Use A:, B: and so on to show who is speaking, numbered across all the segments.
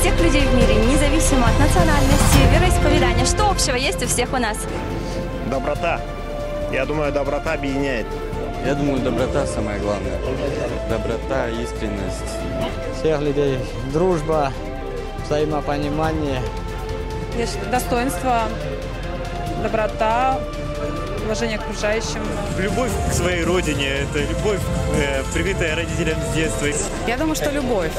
A: всех людей в мире, независимо от национальности, вероисповедания. Что общего есть у всех у нас?
B: Доброта. Я думаю, доброта объединяет.
C: Я думаю, доброта самое главное. Доброта, искренность.
D: Всех людей дружба, взаимопонимание.
E: Достоинство, доброта, уважение к окружающим.
F: Любовь к своей родине – это любовь, э, прикрытая родителям с детства.
E: Я думаю, что любовь.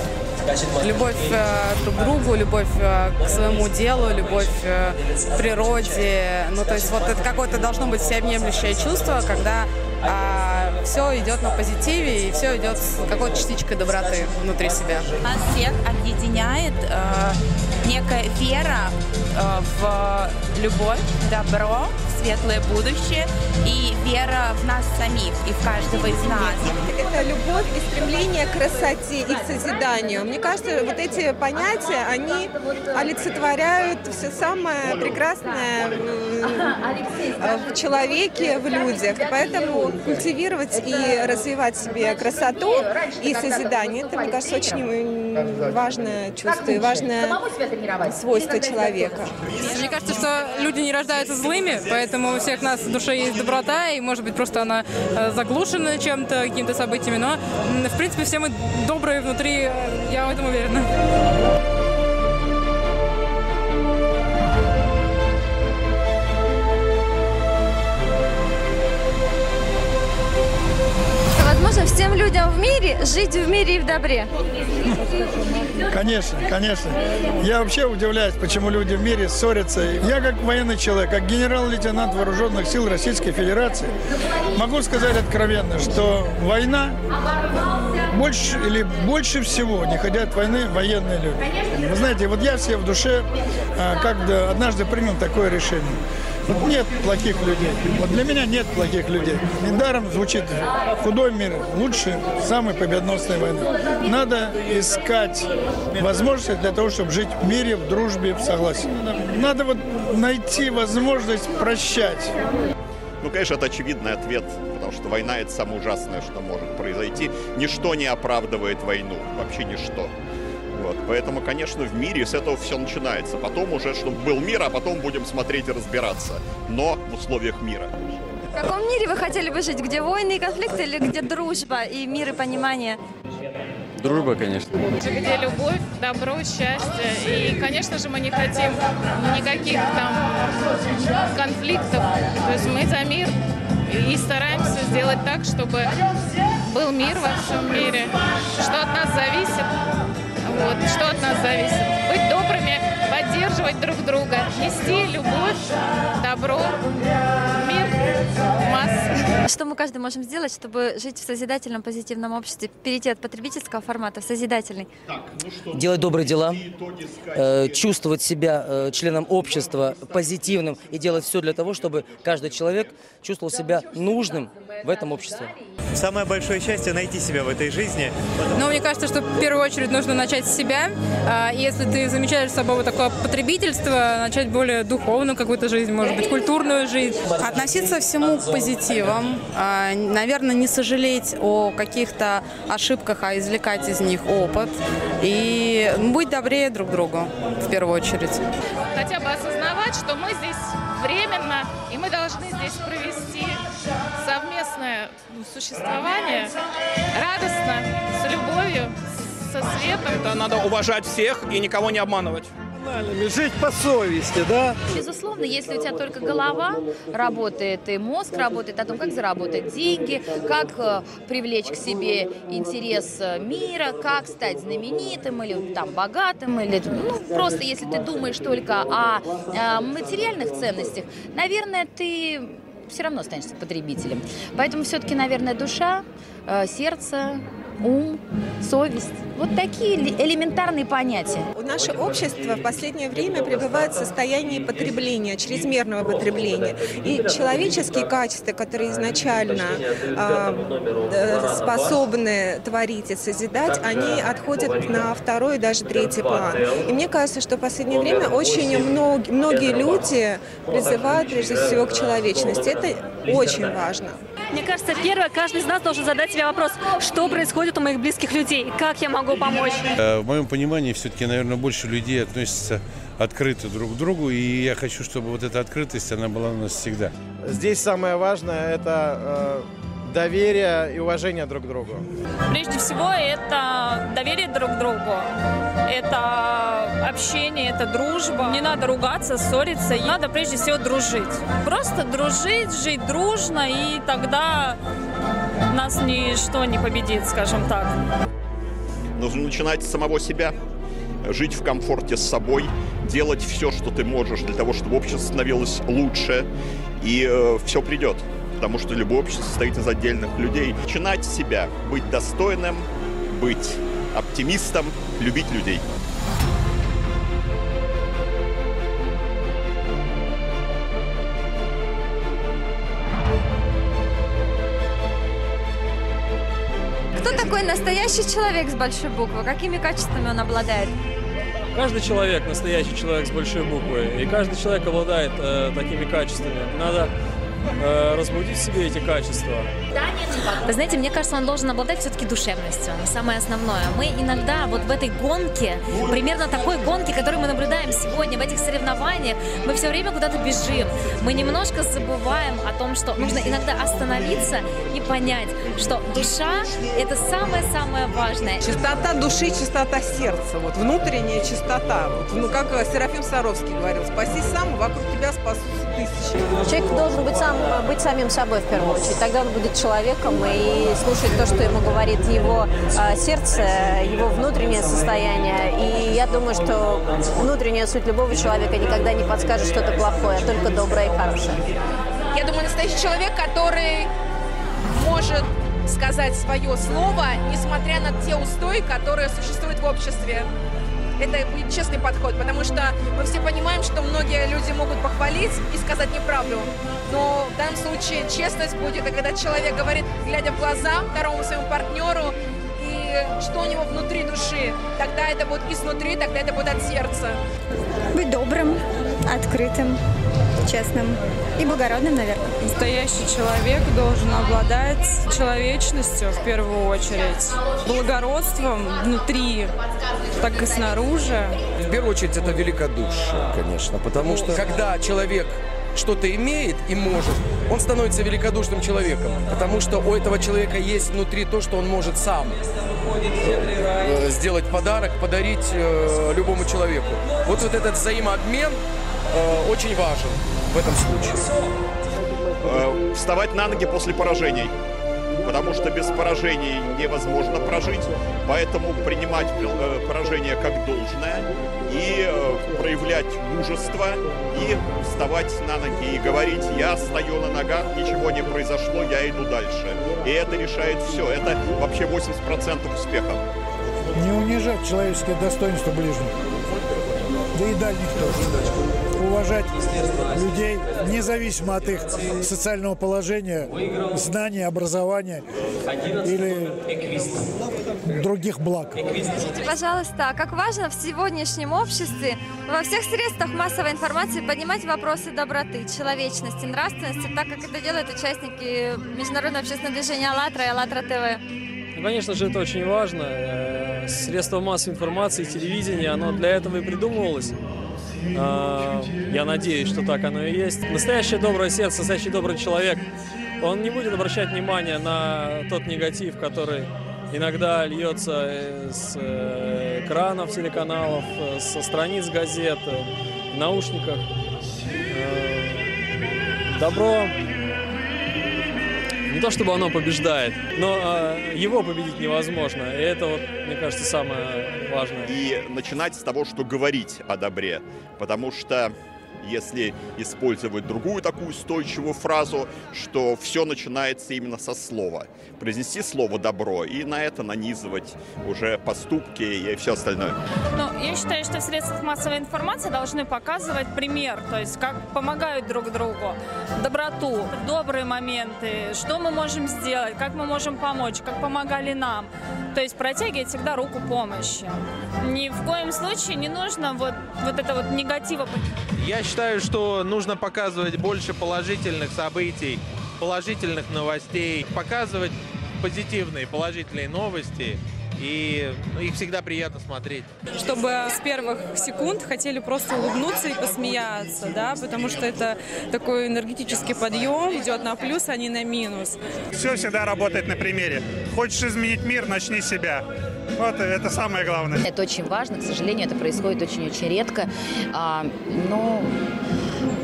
E: Любовь э, друг к другу, любовь э, к своему делу, любовь э, к природе. Ну, то есть вот это какое-то должно быть всеобъемлющее чувство, когда все идет на позитиве и все идет с какой-то частичкой доброты внутри себя.
G: Нас всех объединяет э, некая вера э, в любовь, добро, светлое будущее и вера в нас самих и в каждого из нас.
H: Это любовь и стремление к красоте и к созиданию. Мне кажется, вот эти понятия, они олицетворяют все самое прекрасное в человеке, в людях. Поэтому культивировать и развивать себе красоту и созидание, это, мне кажется, очень важное чувство и важное свойство человека.
E: Мне кажется, что люди не рождаются злыми, поэтому поэтому у всех нас в душе есть доброта, и, может быть, просто она э, заглушена чем-то, какими-то событиями, но, в принципе, все мы добрые внутри, э, я в этом уверена.
A: Мире жить в мире и в добре.
I: Конечно, конечно. Я вообще удивляюсь, почему люди в мире ссорятся. Я как военный человек, как генерал-лейтенант вооруженных сил Российской Федерации, могу сказать откровенно, что война больше или больше всего не хотят войны военные люди. Вы знаете, вот я все в душе а, как однажды принял такое решение. Нет плохих людей. Вот для меня нет плохих людей. Недаром звучит худой мир лучше самой победоносной войны. Надо искать возможности для того, чтобы жить в мире, в дружбе, в согласии. Надо вот найти возможность прощать.
J: Ну, конечно, это очевидный ответ, потому что война – это самое ужасное, что может произойти. Ничто не оправдывает войну, вообще ничто. Вот. Поэтому, конечно, в мире с этого все начинается. Потом уже, чтобы был мир, а потом будем смотреть и разбираться. Но в условиях мира.
A: В каком мире вы хотели бы жить? Где войны и конфликты или где дружба и мир и понимание?
C: Дружба, конечно.
E: Где любовь, добро, счастье. И, конечно же, мы не хотим никаких там конфликтов. То есть мы за мир и стараемся сделать так, чтобы был мир во всем мире. Что от нас зависит, вот, что от нас зависит? Быть добрыми, поддерживать друг друга, нести любовь, добро, мир, масс.
A: Что мы каждый можем сделать, чтобы жить в созидательном, позитивном обществе, перейти от потребительского формата в созидательный?
K: Делать добрые дела, э, чувствовать себя э, членом общества позитивным и делать все для того, чтобы каждый человек чувствовал себя нужным в этом обществе.
F: Самое большое счастье найти себя в этой жизни.
E: Но мне кажется, что в первую очередь нужно начать с себя. А, если ты замечаешь с собой вот такое потребительство, начать более духовную какую-то жизнь, может быть, культурную жизнь. Относиться всему позитивом. А, наверное, не сожалеть о каких-то ошибках, а извлекать из них опыт. И быть добрее друг другу в первую очередь. Хотя бы осознавать, что мы здесь временно, и мы должны здесь провести совместное существование радостно, с любовью, со светом.
L: Это надо уважать всех и никого не обманывать
I: жить по совести, да?
G: Безусловно, если у тебя только голова работает и мозг работает о том, как заработать деньги, как э, привлечь к себе интерес э, мира, как стать знаменитым или там богатым, или ну, просто если ты думаешь только о, о материальных ценностях, наверное, ты все равно останешься потребителем. Поэтому все-таки, наверное, душа, э, сердце, ум, совесть. Вот такие элементарные понятия.
H: Наше общество в последнее время пребывает в состоянии потребления, чрезмерного потребления. И человеческие качества, которые изначально э, способны творить и созидать, они отходят на второй даже третий план. И мне кажется, что в последнее время очень многие, многие люди призывают прежде всего к человечности. Это очень важно.
M: Мне кажется, первое, каждый из нас должен задать себе вопрос, что происходит у моих близких людей, как я могу помочь.
N: Э, В моем понимании, все-таки, наверное, больше людей относятся открыто друг к другу, и я хочу, чтобы вот эта открытость, она была у нас всегда.
O: Здесь самое важное – это э, доверие и уважение друг к другу.
P: Прежде всего, это доверие друг к другу. Это общение, это дружба. Не надо ругаться, ссориться. Надо прежде всего дружить. Просто дружить, жить дружно, и тогда нас ничто не победит, скажем так.
J: Нужно начинать с самого себя, жить в комфорте с собой, делать все, что ты можешь для того, чтобы общество становилось лучше, и все придет. Потому что любое общество состоит из отдельных людей. Начинать с себя, быть достойным, быть оптимистом, любить людей.
A: Кто такой настоящий человек с большой буквы? Какими качествами он обладает?
Q: Каждый человек настоящий человек с большой буквы, и каждый человек обладает э, такими качествами. Надо разбудить в себе эти качества.
R: Вы знаете, мне кажется, он должен обладать все-таки душевностью. Самое основное. Мы иногда вот в этой гонке, примерно такой гонке, которую мы наблюдаем сегодня в этих соревнованиях, мы все время куда-то бежим. Мы немножко забываем о том, что нужно иногда остановиться и понять, что душа – это самое-самое важное.
S: Чистота души, чистота сердца, вот внутренняя чистота. Вот, ну, как Серафим Саровский говорил, спаси сам, вокруг тебя спасутся тысячи.
I: Человек должен быть, сам, быть самим собой в первую очередь. Тогда он будет человеком и слушать то, что ему говорит его э, сердце, его внутреннее состояние. И я думаю, что внутренняя суть любого человека никогда не подскажет что-то плохое, а только доброе и хорошее.
H: Я думаю, настоящий человек, который может сказать свое слово, несмотря на те устои, которые существуют в обществе. Это будет честный подход, потому что мы все понимаем, что многие люди могут похвалить и сказать неправду. Но в данном случае честность будет, и когда человек говорит, глядя в глаза второму своему партнеру, и что у него внутри души, тогда это будет изнутри, тогда это будет от сердца.
T: Быть добрым, открытым, честным и благородным, наверное.
U: Настоящий человек должен обладать человечностью в первую очередь, благородством внутри, так и снаружи.
V: В первую очередь это великодушие, конечно, потому что когда человек что-то имеет и может, он становится великодушным человеком, потому что у этого человека есть внутри то, что он может сам сделать подарок, подарить э, любому человеку. Вот, вот этот взаимообмен э, очень важен в этом случае.
J: Э, Вставать на ноги после поражений. Потому что без поражений невозможно прожить. Поэтому принимать э, поражение как должное и э, проявлять мужество и вставать на ноги и говорить, я стою на ногах, ничего не произошло, я иду дальше. И это решает все. Это вообще 80% успеха.
W: Не унижать человеческое достоинство ближних. Да и дальних тоже. Уважать людей, независимо от их социального положения, знаний, образования или других благ.
A: Скажите, пожалуйста, а как важно в сегодняшнем обществе во всех средствах массовой информации поднимать вопросы доброты, человечности, нравственности, так как это делают участники международного общественного движения «АЛЛАТРА» и «АЛЛАТРА ТВ»?
Q: Ну, конечно же, это очень важно. Э, Средства массовой информации, телевидение, оно для этого и придумывалось. А, Я надеюсь, что так оно и есть. Настоящее доброе сердце, настоящий добрый человек, он не будет обращать внимание на тот негатив, который иногда льется с э, экранов телеканалов, со страниц газет, э, в наушниках. Э, Добро не то чтобы оно побеждает, но э, его победить невозможно. И это, вот, мне кажется, самое важное.
J: И начинать с того, что говорить о добре. Потому что если использовать другую такую устойчивую фразу, что все начинается именно со слова. Произнести слово «добро» и на это нанизывать уже поступки и все остальное.
P: Ну, я считаю, что в средствах массовой информации должны показывать пример, то есть как помогают друг другу, доброту, добрые моменты, что мы можем сделать, как мы можем помочь, как помогали нам. То есть протягивать всегда руку помощи. Ни в коем случае не нужно вот, вот это вот негатива.
X: Я считаю, что нужно показывать больше положительных событий, положительных новостей, показывать позитивные, положительные новости. И ну, их всегда приятно смотреть.
E: Чтобы с первых секунд хотели просто улыбнуться и посмеяться, да, потому что это такой энергетический подъем, идет на плюс, а не на минус.
Y: Все всегда работает на примере. Хочешь изменить мир, начни с себя. Вот это самое главное.
G: Это очень важно, к сожалению, это происходит очень-очень редко. А, но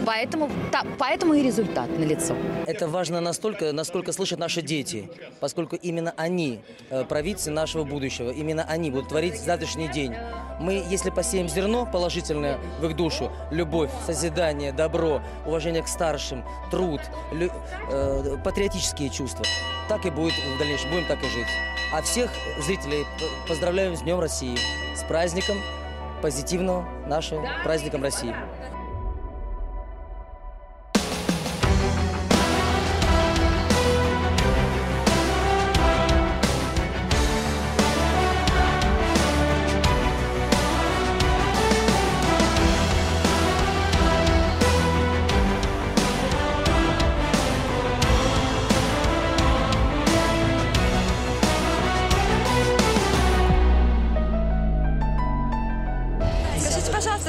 G: поэтому, та, поэтому и результат налицо.
Z: Это важно настолько, насколько слышат наши дети, поскольку именно они э, провидцы нашего будущего, именно они будут творить завтрашний день. Мы, если посеем зерно положительное в их душу, любовь, созидание, добро, уважение к старшим, труд, лю- э, патриотические чувства, так и будет в дальнейшем, будем так и жить. А всех зрителей поздравляем с Днем России, с праздником позитивного нашего праздником России.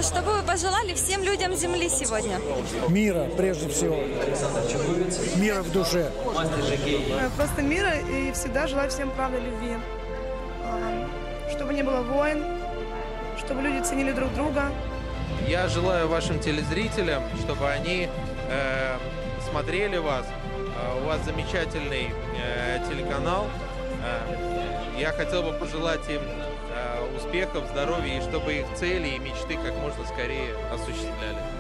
A: Что бы вы пожелали всем людям Земли сегодня?
W: Мира, прежде всего. Мира в душе.
O: Э, Просто мира и всегда желаю всем правды любви. А, Чтобы не было войн, чтобы люди ценили друг друга.
X: Я желаю вашим телезрителям, чтобы они э, смотрели вас. Э, у вас замечательный э, телеканал. Э, я хотел бы пожелать им э, успехов, здоровья и чтобы их цели и мечты как можно скорее осуществляли.